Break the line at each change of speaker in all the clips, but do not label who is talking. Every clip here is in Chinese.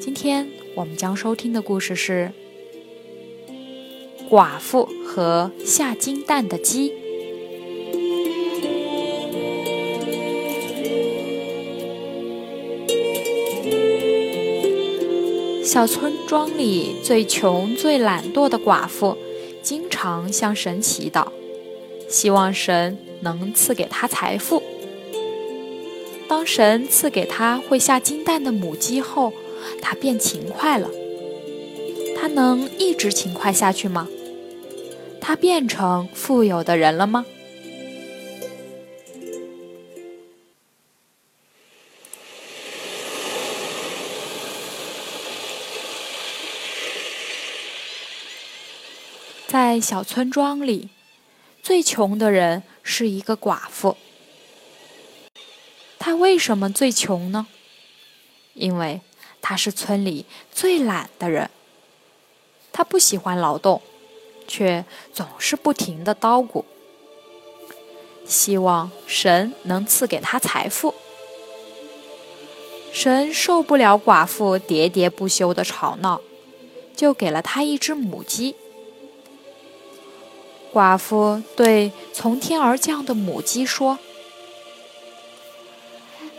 今天我们将收听的故事是。寡妇和下金蛋的鸡。小村庄里最穷、最懒惰的寡妇，经常向神祈祷，希望神能赐给她财富。当神赐给她会下金蛋的母鸡后，她变勤快了。她能一直勤快下去吗？他变成富有的人了吗？在小村庄里，最穷的人是一个寡妇。他为什么最穷呢？因为他是村里最懒的人。他不喜欢劳动。却总是不停的叨咕，希望神能赐给他财富。神受不了寡妇喋喋不休的吵闹，就给了他一只母鸡。寡妇对从天而降的母鸡说：“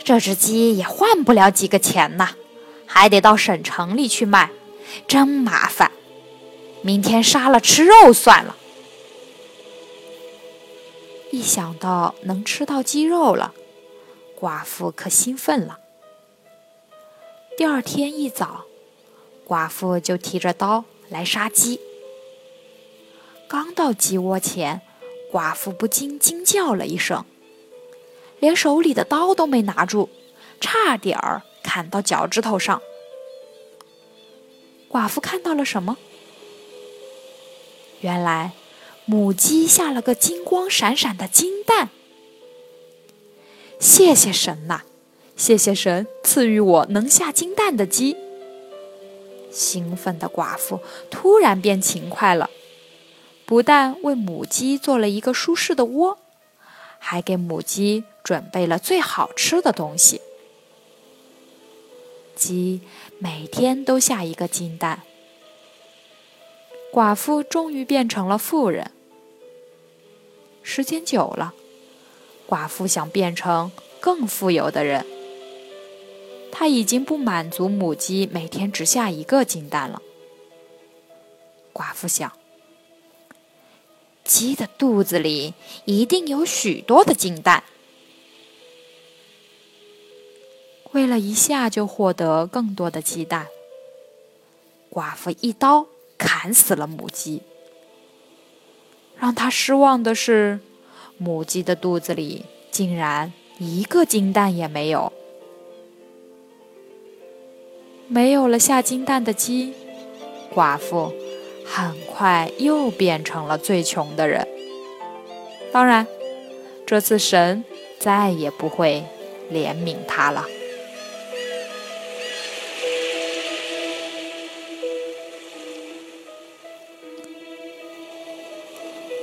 这只鸡也换不了几个钱呐，还得到省城里去卖，真麻烦。”明天杀了吃肉算了。一想到能吃到鸡肉了，寡妇可兴奋了。第二天一早，寡妇就提着刀来杀鸡。刚到鸡窝前，寡妇不禁惊叫了一声，连手里的刀都没拿住，差点儿砍到脚趾头上。寡妇看到了什么？原来，母鸡下了个金光闪闪的金蛋。谢谢神呐，谢谢神赐予我能下金蛋的鸡。兴奋的寡妇突然变勤快了，不但为母鸡做了一个舒适的窝，还给母鸡准备了最好吃的东西。鸡每天都下一个金蛋。寡妇终于变成了富人。时间久了，寡妇想变成更富有的人。她已经不满足母鸡每天只下一个金蛋了。寡妇想，鸡的肚子里一定有许多的金蛋。为了一下就获得更多的鸡蛋，寡妇一刀。砍死了母鸡。让他失望的是，母鸡的肚子里竟然一个金蛋也没有。没有了下金蛋的鸡，寡妇很快又变成了最穷的人。当然，这次神再也不会怜悯他了。